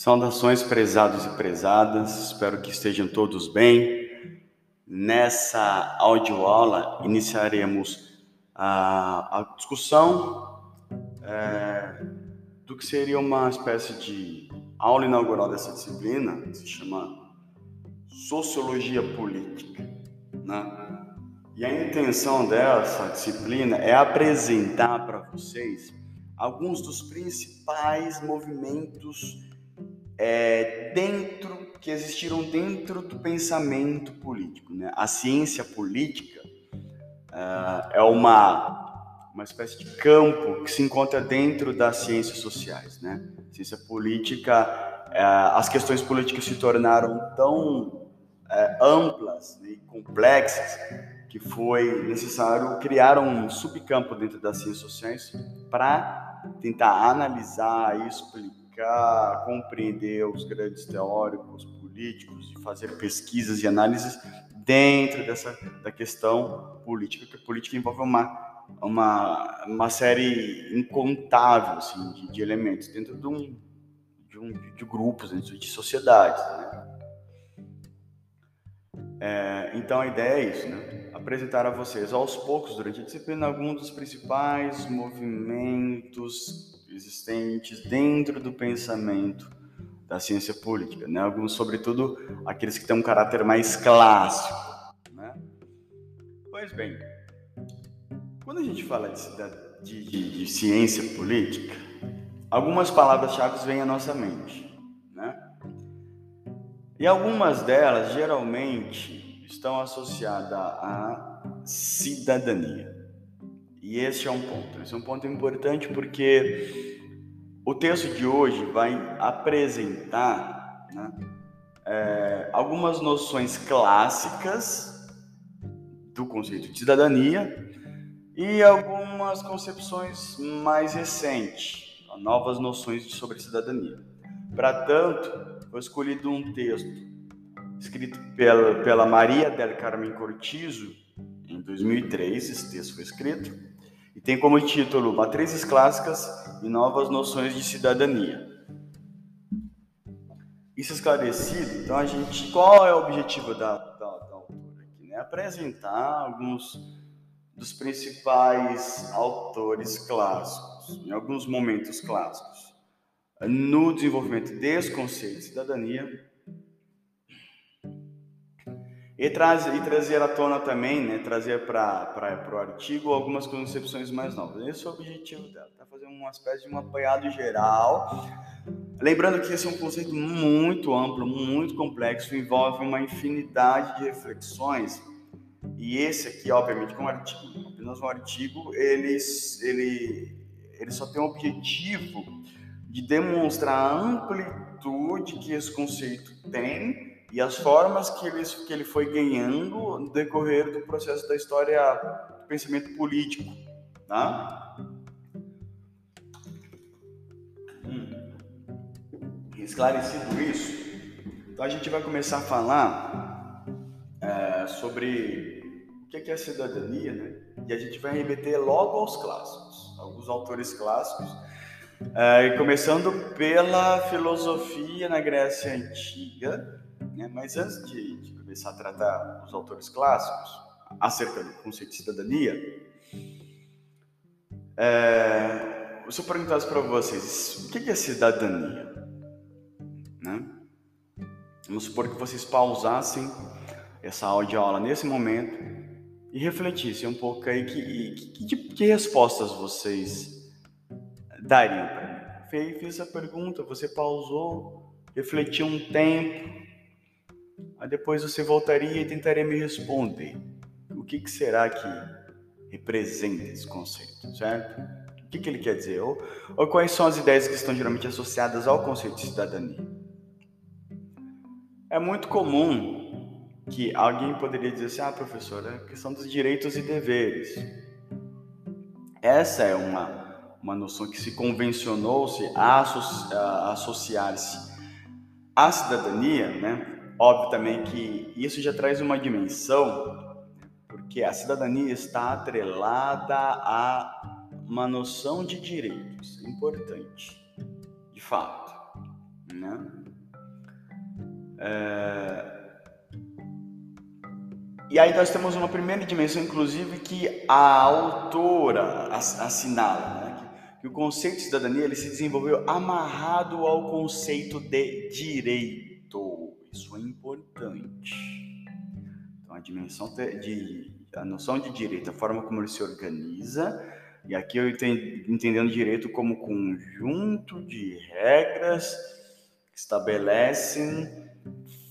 Saudações, prezados e prezadas, espero que estejam todos bem. Nessa audioaula iniciaremos a, a discussão é, do que seria uma espécie de aula inaugural dessa disciplina, que se chama Sociologia Política. Né? E a intenção dessa disciplina é apresentar para vocês alguns dos principais movimentos é, dentro que existiram dentro do pensamento político. Né? A ciência política uh, é uma uma espécie de campo que se encontra dentro das ciências sociais, né? Ciência política, uh, as questões políticas se tornaram tão uh, amplas e complexas que foi necessário criar um subcampo dentro das ciências sociais para tentar analisar, explicar explicar, compreender os grandes teóricos políticos e fazer pesquisas e análises dentro dessa da questão política, que a política envolve uma, uma, uma série incontável assim, de, de elementos dentro de, um, de, um, de grupos, dentro de sociedades. Né? É, então a ideia é isso, né? apresentar a vocês aos poucos durante a disciplina alguns dos principais movimentos existentes dentro do pensamento da ciência política, né? Alguns, sobretudo, aqueles que têm um caráter mais clássico, né? Pois bem, quando a gente fala de, de, de, ciência política, algumas palavras-chave vêm à nossa mente, né? E algumas delas, geralmente, estão associadas à cidadania. E esse é um ponto. Esse é um ponto importante porque o texto de hoje vai apresentar né, é, algumas noções clássicas do conceito de cidadania e algumas concepções mais recentes, novas noções sobre cidadania. Para tanto, foi escolhido um texto escrito pela, pela Maria del Carmen Cortizo em 2003. Esse texto foi escrito e tem como título Matrizes Clássicas e Novas Noções de Cidadania. Isso esclarecido, então a gente, qual é o objetivo da, autora aqui? Né? Apresentar alguns dos principais autores clássicos, em alguns momentos clássicos, no desenvolvimento desse conceito de cidadania e, traz, e trazer à tona também, né, trazer para o artigo algumas concepções mais novas. Esse é o objetivo dela, tá? fazer uma espécie de um apanhado geral. Lembrando que esse é um conceito muito amplo, muito complexo, envolve uma infinidade de reflexões. E esse aqui, obviamente, com um artigo, apenas um artigo, ele, ele, ele só tem o objetivo de demonstrar a amplitude que esse conceito tem e as formas que ele, que ele foi ganhando no decorrer do processo da história do pensamento político. Tá? Hum. Esclarecido isso, então a gente vai começar a falar é, sobre o que é cidadania, né? E a gente vai remeter logo aos clássicos, alguns autores clássicos, é, começando pela filosofia na Grécia Antiga, né? Mas antes de, de, começar a tratar os autores clássicos acerca do conceito de cidadania, é, se eu perguntasse para vocês o que é cidadania, né? Vamos supor que vocês pausassem essa aula nesse momento e refletissem um pouco aí que, que, que, que respostas vocês dariam para mim. Fiz a pergunta, você pausou, refletiu um tempo, Aí depois você voltaria e tentaria me responder. O que, que será que representa esse conceito, certo? O que, que ele quer dizer? Ou, ou quais são as ideias que estão geralmente associadas ao conceito de cidadania? É muito comum que alguém poderia dizer assim, ah, professor, é a questão dos direitos e deveres. Essa é uma, uma noção que se convencionou-se a associar-se à cidadania, né? Óbvio também que isso já traz uma dimensão, porque a cidadania está atrelada a uma noção de direitos, importante, de fato. Né? É... E aí nós temos uma primeira dimensão, inclusive, que a autora assinala, né? que o conceito de cidadania ele se desenvolveu amarrado ao conceito de direito. Isso é importante. Então, a dimensão de, a noção de direito, a forma como ele se organiza, e aqui eu entendendo direito como conjunto de regras que estabelecem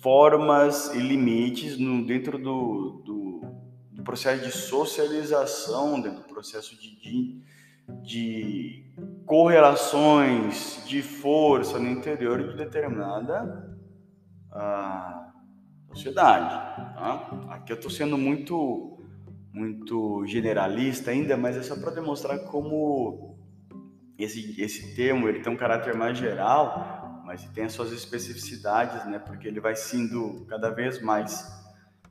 formas e limites no, dentro do, do, do, processo de socialização, dentro do processo de, de, de correlações de força no interior de determinada uh, sociedade. Tá? Aqui eu estou sendo muito muito generalista ainda, mas é só para demonstrar como esse, esse termo ele tem um caráter mais geral, mas tem as suas especificidades, né? Porque ele vai sendo cada vez mais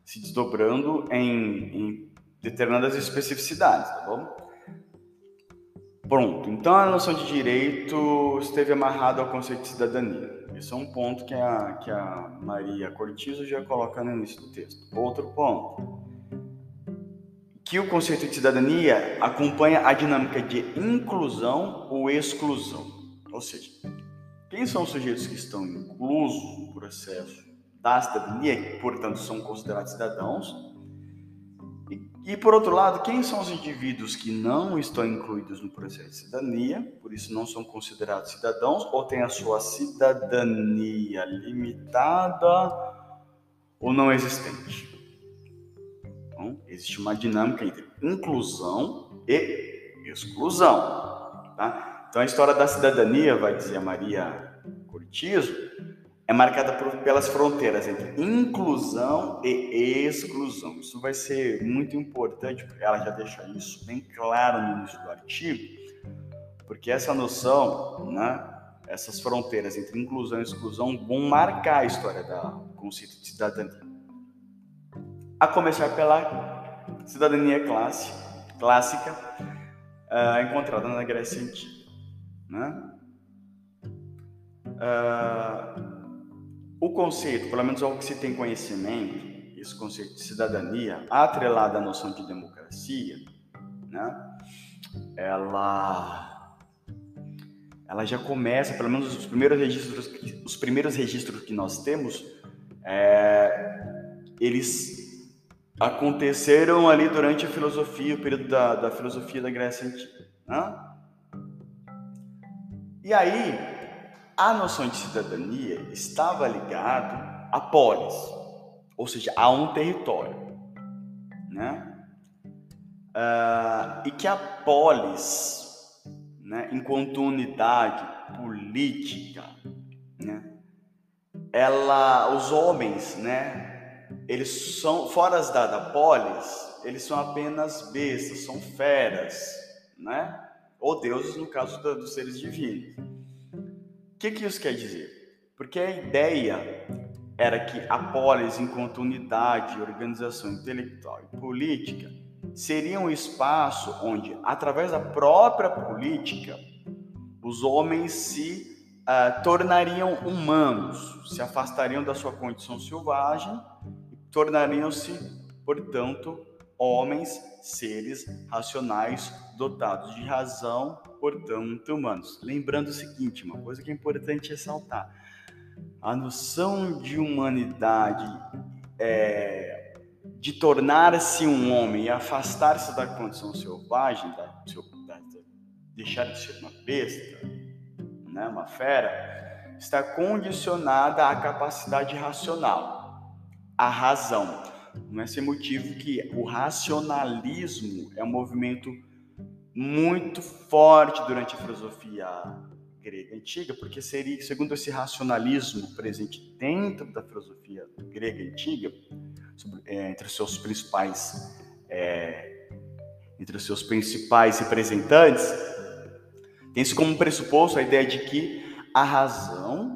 se desdobrando em, em determinadas especificidades, tá bom? Pronto, então a noção de direito esteve amarrada ao conceito de cidadania. Esse é um ponto que a, que a Maria Cortizo já coloca no início do texto. Outro ponto, que o conceito de cidadania acompanha a dinâmica de inclusão ou exclusão. Ou seja, quem são os sujeitos que estão inclusos no processo da cidadania, que, portanto, são considerados cidadãos, e, por outro lado, quem são os indivíduos que não estão incluídos no processo de cidadania, por isso não são considerados cidadãos, ou têm a sua cidadania limitada ou não existente. Então, existe uma dinâmica entre inclusão e exclusão. Tá? Então, a história da cidadania, vai dizer a Maria Cortizo, é marcada por, pelas fronteiras entre inclusão e exclusão. Isso vai ser muito importante, porque ela já deixa isso bem claro no início do artigo, porque essa noção, né, essas fronteiras entre inclusão e exclusão vão marcar a história do conceito de cidadania a começar pela cidadania classe, clássica uh, encontrada na Grécia Antiga. Né? Uh, o conceito, pelo menos algo que se tem conhecimento, esse conceito de cidadania, atrelado à noção de democracia, né? ela, ela já começa, pelo menos os primeiros registros, os primeiros registros que nós temos, é, eles aconteceram ali durante a filosofia, o período da, da filosofia da Grécia Antiga. Né? E aí, a noção de cidadania estava ligada a polis, ou seja, a um território. Né? Uh, e que a polis, né, enquanto unidade política, né, ela, os homens, né, eles são, fora da, da polis, eles são apenas bestas, são feras, né? Ou deuses, no caso da, dos seres divinos. O que, que isso quer dizer? Porque a ideia era que a polis, enquanto unidade, organização intelectual e política, seria um espaço onde, através da própria política, os homens se uh, tornariam humanos, se afastariam da sua condição selvagem tornariam-se, portanto, homens, seres racionais, dotados de razão, portanto, humanos. Lembrando o seguinte, uma coisa que é importante ressaltar: a noção de humanidade é, de tornar-se um homem e afastar-se da condição selvagem, da, da, deixar de ser uma besta, né, uma fera, está condicionada à capacidade racional a razão. Não é sem motivo que o racionalismo é um movimento muito forte durante a filosofia grega antiga, porque seria, segundo esse racionalismo presente dentro da filosofia grega antiga, sobre, é, entre os seus principais é, entre os seus principais representantes, tem-se como pressuposto a ideia de que a razão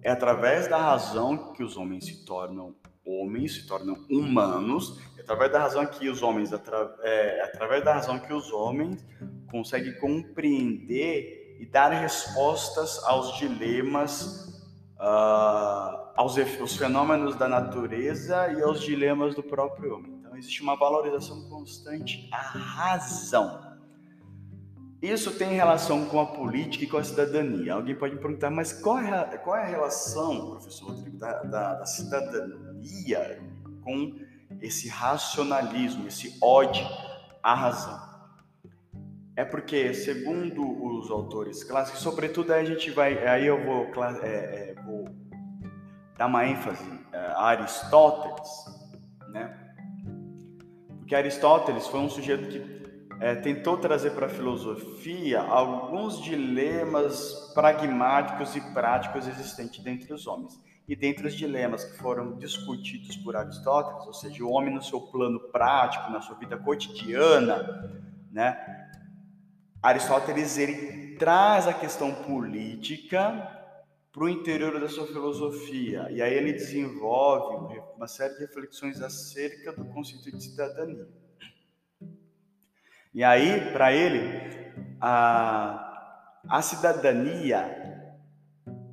é através da razão que os homens se tornam homens se tornam humanos, através da razão que os homens, atra, é, através da razão que os homens conseguem compreender e dar respostas aos dilemas uh, aos os fenômenos da natureza e aos dilemas do próprio homem. Então, existe uma valorização constante à razão. Isso tem relação com a política e com a cidadania. Alguém pode me perguntar, mas qual é a, qual é a relação, professor Rodrigo, da, da, da cidadania com esse racionalismo, esse ódio à razão? É porque, segundo os autores clássicos, sobretudo aí a gente vai, aí eu vou, é, é, vou dar uma ênfase é, a Aristóteles, né? Porque Aristóteles foi um sujeito que é, tentou trazer para a filosofia alguns dilemas pragmáticos e práticos existentes dentre os homens. E dentre os dilemas que foram discutidos por Aristóteles, ou seja, o homem no seu plano prático, na sua vida cotidiana, né? Aristóteles ele traz a questão política para o interior da sua filosofia. E aí ele desenvolve uma série de reflexões acerca do conceito de cidadania. E aí, para ele, a, a cidadania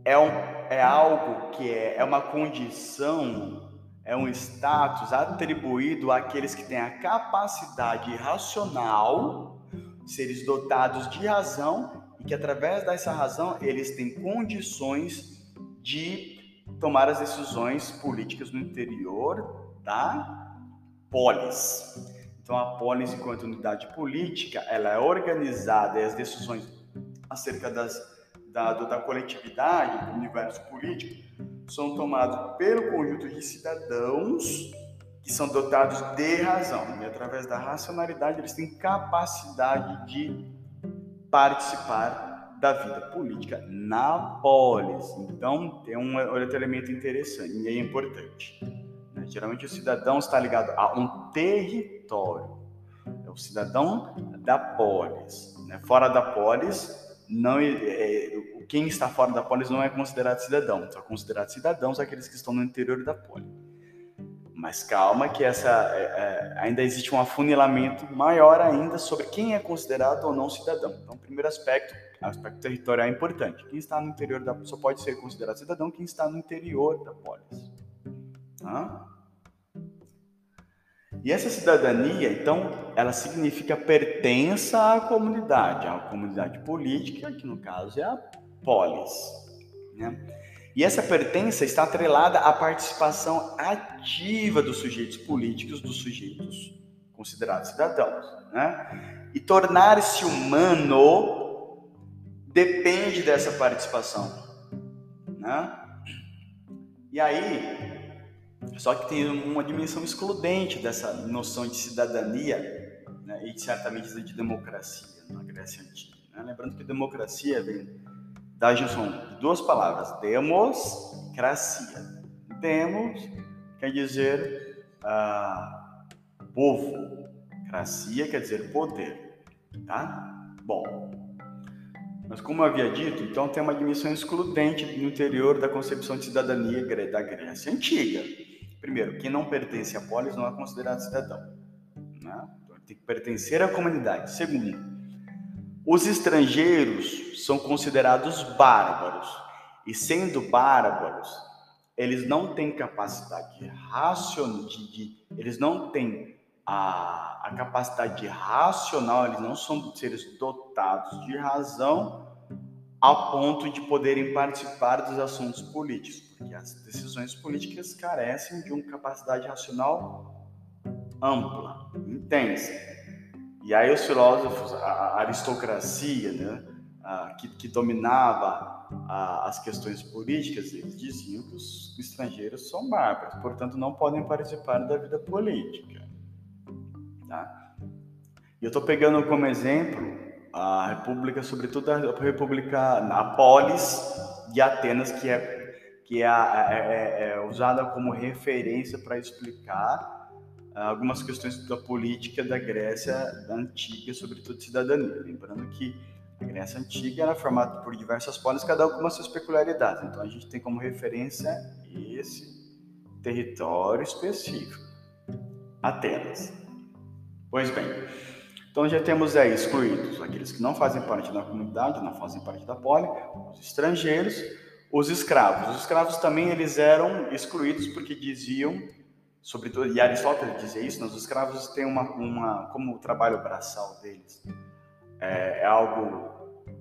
é, um, é algo que é, é uma condição, é um status atribuído àqueles que têm a capacidade racional, seres dotados de razão, e que através dessa razão eles têm condições de tomar as decisões políticas no interior da polis. Então, a polis, enquanto unidade política, ela é organizada e as decisões acerca das, da, da coletividade, do universo político, são tomadas pelo conjunto de cidadãos que são dotados de razão. E através da racionalidade, eles têm capacidade de participar da vida política na polis. Então, tem um outro elemento interessante e é importante. Geralmente, o cidadão está ligado a um território. É o cidadão da polis. Né? Fora da polis, não, é, é, quem está fora da polis não é considerado cidadão. São considerados cidadãos aqueles que estão no interior da polis. Mas calma que essa é, é, ainda existe um afunilamento maior ainda sobre quem é considerado ou não cidadão. Então, primeiro aspecto, aspecto territorial é importante. Quem está no interior da só pode ser considerado cidadão quem está no interior da polis. Tá? E essa cidadania, então, ela significa pertença à comunidade, à comunidade política, que no caso é a polis. Né? E essa pertença está atrelada à participação ativa dos sujeitos políticos, dos sujeitos considerados cidadãos. Né? E tornar-se humano depende dessa participação. Né? E aí, só que tem uma dimensão excludente dessa noção de cidadania né, e certamente de democracia na Grécia Antiga. Né? Lembrando que democracia vem da junção de duas palavras, demos, cracia. Demos quer dizer ah, povo, cracia quer dizer poder. Tá? Bom, mas como eu havia dito, então tem uma dimensão excludente no interior da concepção de cidadania da Grécia Antiga. Primeiro, quem não pertence à polis não é considerado cidadão. Né? Então, tem que pertencer à comunidade. Segundo, os estrangeiros são considerados bárbaros. E sendo bárbaros, eles não têm capacidade de, eles não têm a, a capacidade racional, eles não são seres dotados de razão a ponto de poderem participar dos assuntos políticos, porque as decisões políticas carecem de uma capacidade racional ampla, intensa. E aí os filósofos, a aristocracia, né, a, que, que, dominava a, as questões políticas, eles diziam que os estrangeiros são bárbaros, portanto não podem participar da vida política. Tá? E eu estou pegando como exemplo a república, sobretudo a república, a polis de Atenas, que é que é, é, é, é usada como referência para explicar algumas questões da política da Grécia antiga, sobretudo de cidadania. Lembrando que a Grécia antiga era formada por diversas polis, cada uma com suas peculiaridades. Então a gente tem como referência esse território específico, Atenas. Pois bem, então já temos aí excluídos aqueles que não fazem parte da comunidade, não fazem parte da poli, os estrangeiros, os escravos. Os escravos também eles eram excluídos porque diziam, sobretudo, e Aristóteles dizia isso, os escravos têm uma, uma como o trabalho braçal deles é, é algo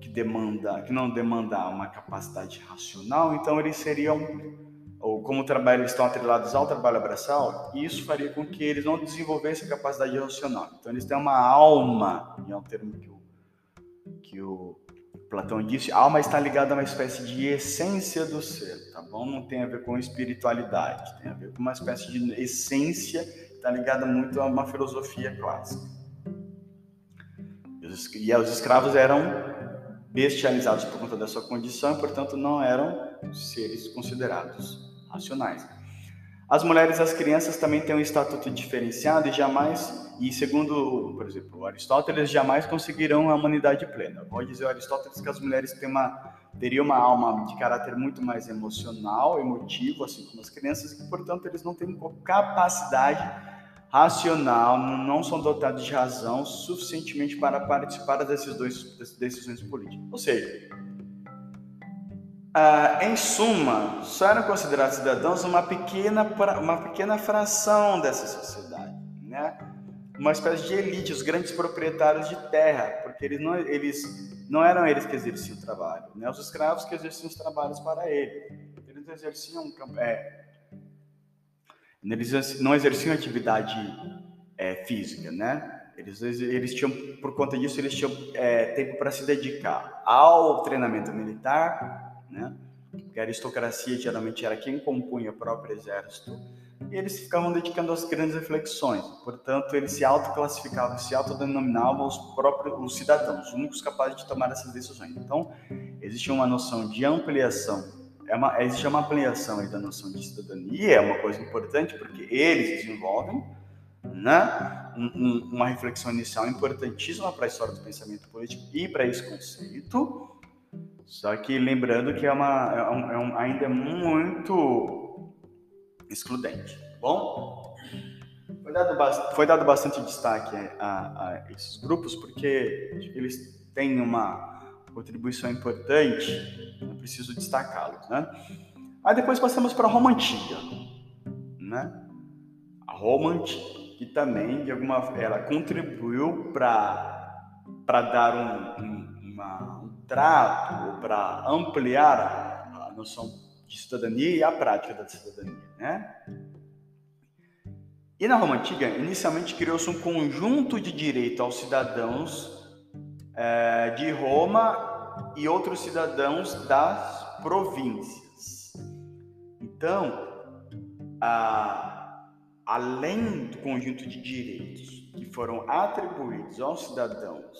que demanda, que não demanda uma capacidade racional, então eles seriam ou como trabalho estão atrelados ao trabalho braçal, isso faria com que eles não desenvolvessem a capacidade racional. Então eles têm uma alma, é um termo que o, que o Platão disse, alma está ligada a uma espécie de essência do ser, tá bom? Não tem a ver com espiritualidade, tem a ver com uma espécie de essência, está ligada muito a uma filosofia clássica. E os escravos eram bestializados por conta da sua condição portanto, não eram seres considerados racionais. As mulheres e as crianças também têm um estatuto diferenciado e jamais, e segundo, por exemplo, Aristóteles, jamais conseguirão a humanidade plena. Vou dizer Aristóteles que as mulheres têm uma, teriam uma alma de caráter muito mais emocional, emotivo, assim como as crianças, e portanto eles não têm capacidade racional, não são dotados de razão suficientemente para participar das decisões políticas. Ou seja, ah, em suma, só eram considerados cidadãos uma pequena, uma pequena fração dessa sociedade, né? Uma espécie de elite, os grandes proprietários de terra, porque eles não, eles, não eram eles que exerciam o trabalho, né? os escravos que exerciam os trabalhos para ele. Eles exerciam, é, eles não exerciam atividade é, física, né? Eles, eles tinham, por conta disso, eles tinham é, tempo para se dedicar ao treinamento militar, né? Porque a aristocracia geralmente era quem compunha o próprio exército, e eles ficavam dedicando às grandes reflexões. Portanto, eles se autoclassificavam, se autodenominavam os próprios os cidadãos, os únicos capazes de tomar essas decisões. Então, existe uma noção de ampliação, é uma, existe uma ampliação aí da noção de cidadania, é uma coisa importante, porque eles desenvolvem né, um, um, uma reflexão inicial importantíssima para a história do pensamento político e para esse conceito, só que lembrando que é uma, é um, é ainda é muito excludente. Bom, foi dado, foi dado bastante destaque a, a, esses grupos porque eles têm uma contribuição importante, eu preciso destacá-los. Né? Aí depois passamos para a Roma Antiga. Né? A Roma Antiga, que também, de alguma ela contribuiu para dar um, um, uma trato ou para ampliar a, a, noção de cidadania e a prática da cidadania, né? E na Roma Antiga, inicialmente criou-se um conjunto de direito aos cidadãos é, de Roma e outros cidadãos das províncias. Então, a, além do conjunto de direitos que foram atribuídos aos cidadãos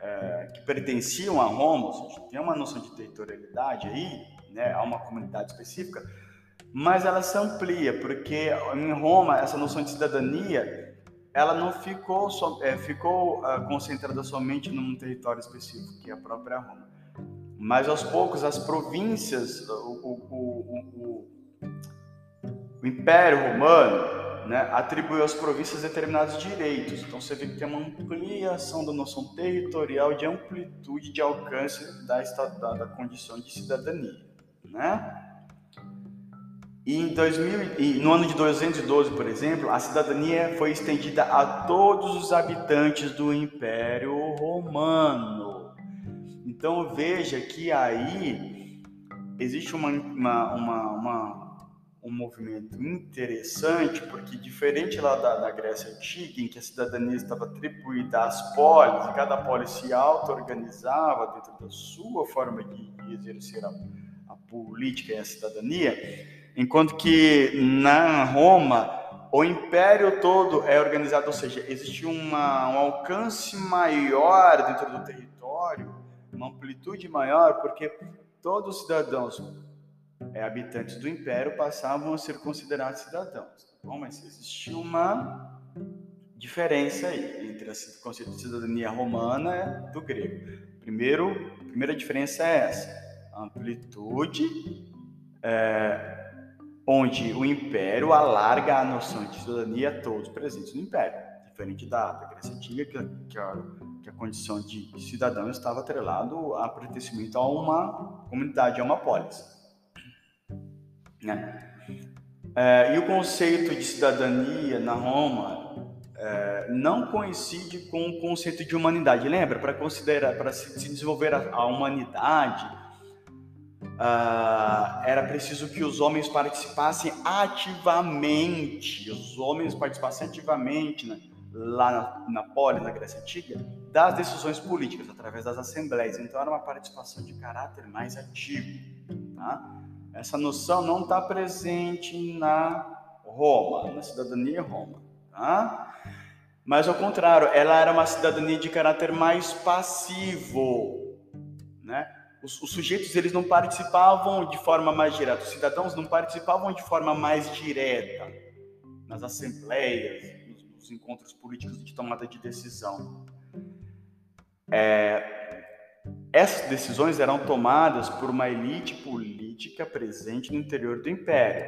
é, que pertenciam a Roma, ou seja, tem uma noção de territorialidade aí, né, a uma comunidade específica, mas ela se amplia, porque em Roma essa noção de cidadania ela não ficou, so, é, ficou uh, concentrada somente num território específico, que é a própria Roma. Mas aos poucos as províncias, o, o, o, o Império Romano, né, atribuiu às províncias determinados direitos. Então você vê que tem uma ampliação da noção territorial de amplitude de alcance da, da, da condição de cidadania. Né? E, em 2000, e no ano de 212, por exemplo, a cidadania foi estendida a todos os habitantes do Império Romano. Então veja que aí existe uma, uma, uma, uma um movimento interessante, porque diferente lá da, da, Grécia Antiga, em que a cidadania estava atribuída às polis, e cada polis se auto-organizava dentro da sua forma de, de exercer a, política e a cidadania, enquanto que na Roma o império todo é organizado, ou seja, existe uma, um alcance maior dentro do território, uma amplitude maior, porque todos os cidadãos é, habitantes do império passavam a ser considerados cidadãos. Tá bom, mas existia uma diferença aí entre o conceito de cidadania romana do grego. Primeiro, a primeira diferença é essa: amplitude, é, onde o império alarga a noção de cidadania a todos presentes no império, diferente da, da Grécia Antiga, que, que, a, que a condição de cidadão estava atrelado a pertencimento a uma comunidade, a uma polis. Né? É, e o conceito de cidadania na Roma é, não coincide com o conceito de humanidade. Lembra? Para considerar, para se, se, desenvolver a, a humanidade, uh, era preciso que os homens participassem ativamente. Os homens participassem ativamente né, lá na, na Poli, na Grécia Antiga, das decisões políticas através das assembleias. Então era uma participação de caráter mais ativo. Tá? Essa noção não está presente na Roma, na cidadania Roma. Tá? Mas ao contrário, ela era uma cidadania de caráter mais passivo, né? Os, os, sujeitos eles não participavam de forma mais direta, os cidadãos não participavam de forma mais direta nas assembleias, nos, nos encontros políticos de tomada de decisão. É, essas decisões eram tomadas por uma elite política presente no interior do império.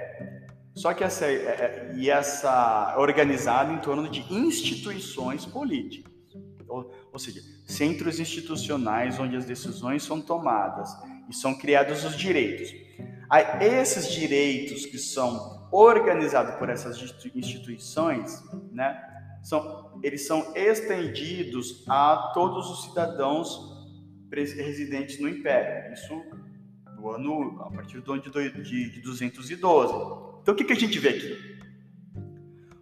Só que essa, é, é, e essa organizada em torno de instituições políticas, ou, ou seja, centros institucionais onde as decisões são tomadas e são criados os direitos. Aí, esses direitos que são organizados por essas instituições, né, são, eles são estendidos a todos os cidadãos residentes no Império. Isso no ano a partir do ano de, de 212. Então, o que, que a gente vê aqui?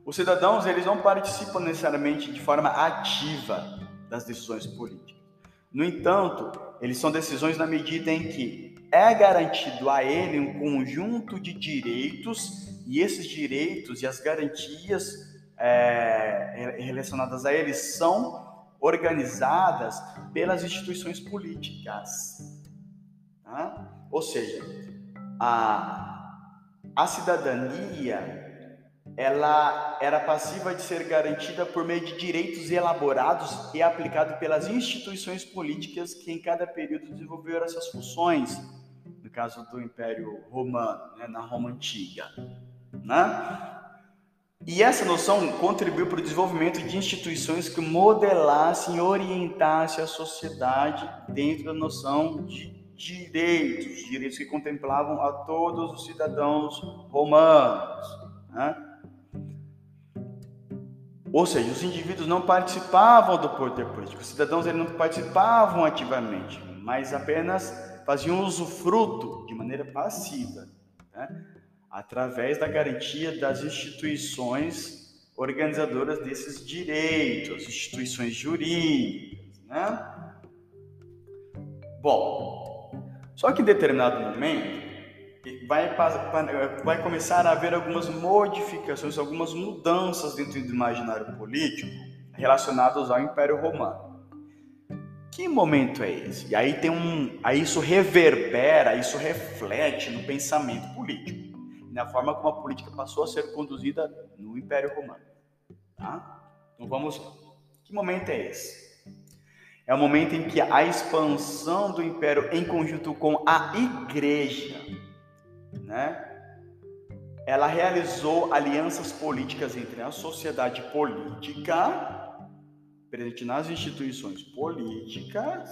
Os cidadãos eles não participam necessariamente de forma ativa das decisões políticas. No entanto, eles são decisões na medida em que é garantido a ele um conjunto de direitos e esses direitos e as garantias é, relacionadas a eles são organizadas pelas instituições políticas. Tá? Ou seja, a, a cidadania ela era passiva de ser garantida por meio de direitos elaborados e aplicados pelas instituições políticas que em cada período desenvolveram essas funções, no caso do Império Romano, né, na Roma Antiga. Né? E essa noção contribuiu para o desenvolvimento de instituições que modelassem e orientassem a sociedade dentro da noção de direitos, direitos que contemplavam a todos os cidadãos romanos. Né? Ou seja, os indivíduos não participavam do poder político, os cidadãos eles não participavam ativamente, mas apenas faziam usufruto de maneira passiva, né? através da garantia das instituições organizadoras desses direitos, instituições jurídicas. Né? Bom, só que em determinado momento vai, vai começar a haver algumas modificações, algumas mudanças dentro do imaginário político relacionadas ao Império Romano. Que momento é esse? E aí tem um, aí isso reverbera, isso reflete no pensamento político, na forma como a política passou a ser conduzida no Império Romano. Tá? Então vamos. Que momento é esse? É o momento em que a expansão do império em conjunto com a igreja, né? Ela realizou alianças políticas entre a sociedade política, presente nas instituições políticas,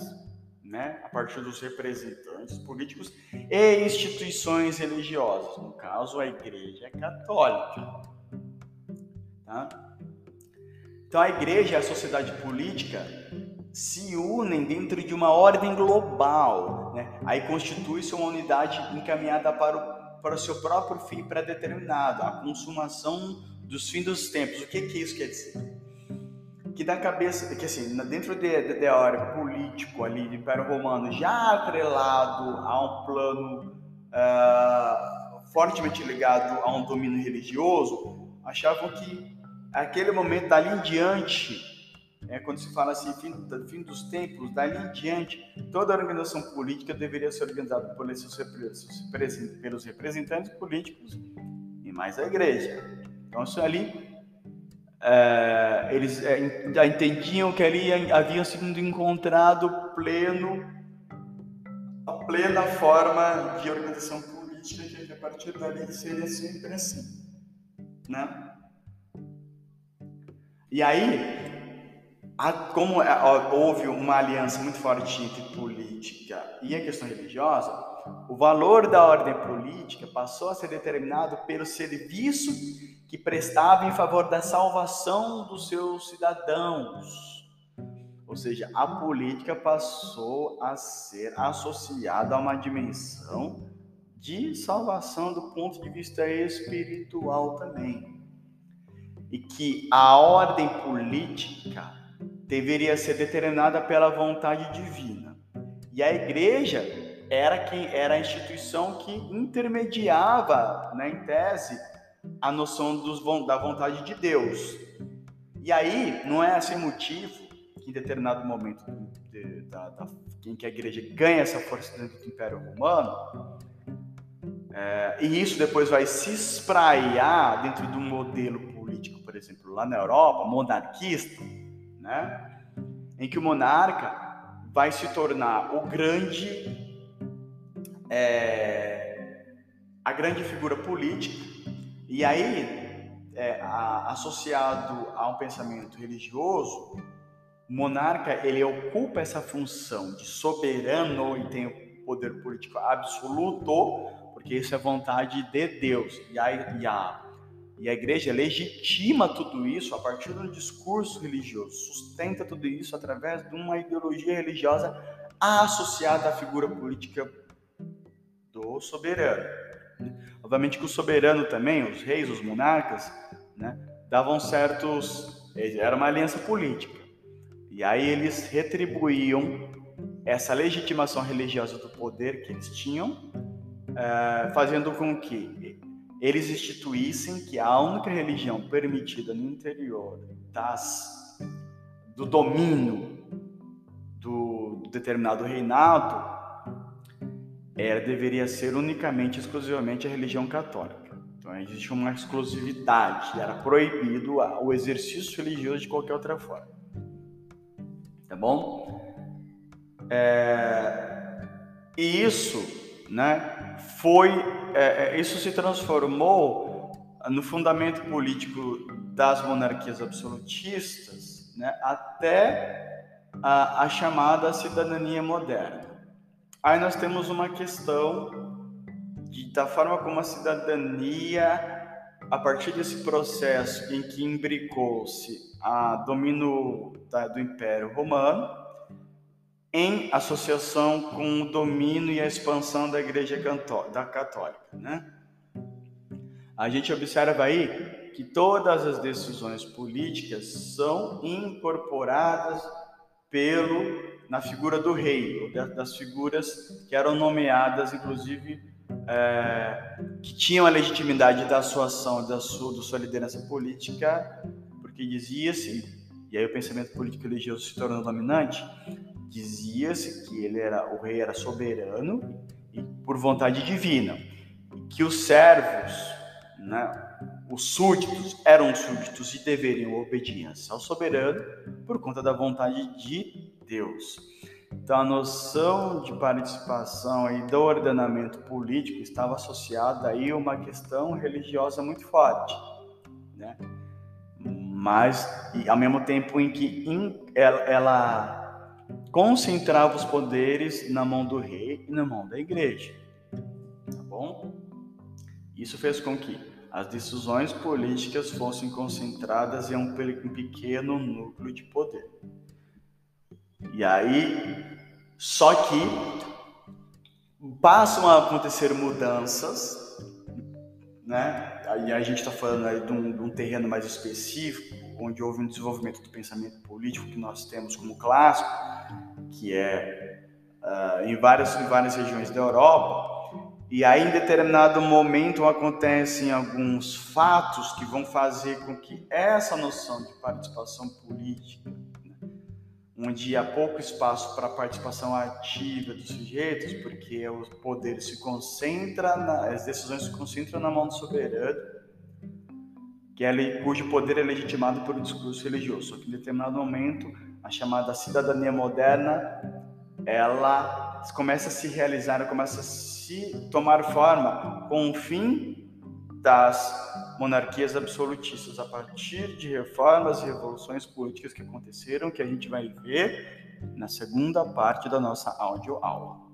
né, a partir dos representantes políticos e instituições religiosas, no caso a Igreja Católica. Tá? Então a Igreja e a sociedade política se unem dentro de uma ordem global. Né? Aí constitui-se uma unidade encaminhada para o, para o seu próprio fim pré-determinado, a consumação dos fins dos tempos. O que, que isso quer dizer? Que na cabeça, que assim, dentro de, de, ordem político ali do Império Romano, já atrelado a um plano uh, fortemente ligado a um domínio religioso, achavam que aquele momento dali em diante é, quando se fala assim, fim, fim dos tempos, dali em diante, toda a organização política deveria ser organizada por esses, pelos representantes políticos e mais a igreja. Então, isso ali, é, eles é, já entendiam que ali havia sido encontrado pleno, a plena forma de organização política, que a partir dali seria sempre assim. Né? E aí, como houve uma aliança muito forte entre política e a questão religiosa, o valor da ordem política passou a ser determinado pelo serviço que prestava em favor da salvação dos seus cidadãos. Ou seja, a política passou a ser associada a uma dimensão de salvação do ponto de vista espiritual também. E que a ordem política deveria ser determinada pela vontade divina. E a igreja era quem era a instituição que intermediava, né, em tese, a noção dos, da vontade de Deus. E aí não é sem motivo que em determinado momento de, da, da, em que a igreja ganha essa força dentro do Império Romano, é, e isso depois vai se espraiar dentro do modelo político, por exemplo, lá na Europa, monarquista, né? em que o monarca vai se tornar o grande é, a grande figura política e aí é, a, associado a um pensamento religioso o monarca ele ocupa essa função de soberano e tem o poder político absoluto porque isso é vontade de Deus e a, e a e a igreja legitima tudo isso a partir do discurso religioso, sustenta tudo isso através de uma ideologia religiosa associada à figura política do soberano. Obviamente que o soberano também, os reis, os monarcas, né, davam certos. Era uma aliança política. E aí eles retribuíam essa legitimação religiosa do poder que eles tinham, é, fazendo com que eles instituíssem que a única religião permitida no interior das, do domínio do determinado reinado era, deveria ser unicamente, exclusivamente a religião católica. Então existe uma exclusividade, era proibido o exercício religioso de qualquer outra forma. Tá bom? É, e isso, né? foi é, é, isso se transformou no fundamento político das monarquias absolutistas, né, até a, a chamada cidadania moderna. Aí nós temos uma questão de, da forma como a cidadania, a partir desse processo em que imbricou-se a domínio da, do Império Romano, em associação com o domínio e a expansão da Igreja da Católica, né? A gente observa aí que todas as decisões políticas são incorporadas pelo na figura do rei, das figuras que eram nomeadas, inclusive, é, que tinham a legitimidade da sua ação, da sua, da sua liderança política, porque dizia-se, e aí o pensamento político religioso se tornou dominante, Dizia-se que ele era o rei era soberano e por vontade divina, que os servos, né, os súditos eram súditos e deveriam obediência ao soberano por conta da vontade de Deus. Então a noção de participação e do ordenamento político estava associada aí a uma questão religiosa muito forte, né? Mas ao mesmo tempo em que ela concentrava os poderes na mão do rei e na mão da igreja. Tá bom? Isso fez com que as decisões políticas fossem concentradas em um pequeno núcleo de poder. E aí, só que passam a acontecer mudanças, né? Aí a gente está falando aí de um, de um terreno mais específico, onde houve um desenvolvimento do pensamento político que nós temos como clássico, que é uh, em, várias, em várias regiões da Europa. E aí, em determinado momento, acontecem alguns fatos que vão fazer com que essa noção de participação política, onde há pouco espaço para a participação ativa dos sujeitos, porque o poder se concentra, na, as decisões se concentram na mão do soberano, que é, cujo poder é legitimado pelo discurso religioso. Só que em determinado momento, a chamada cidadania moderna, ela começa a se realizar, começa a se tomar forma com o fim das monarquias absolutistas a partir de reformas e revoluções políticas que aconteceram, que a gente vai ver na segunda parte da nossa audioaula.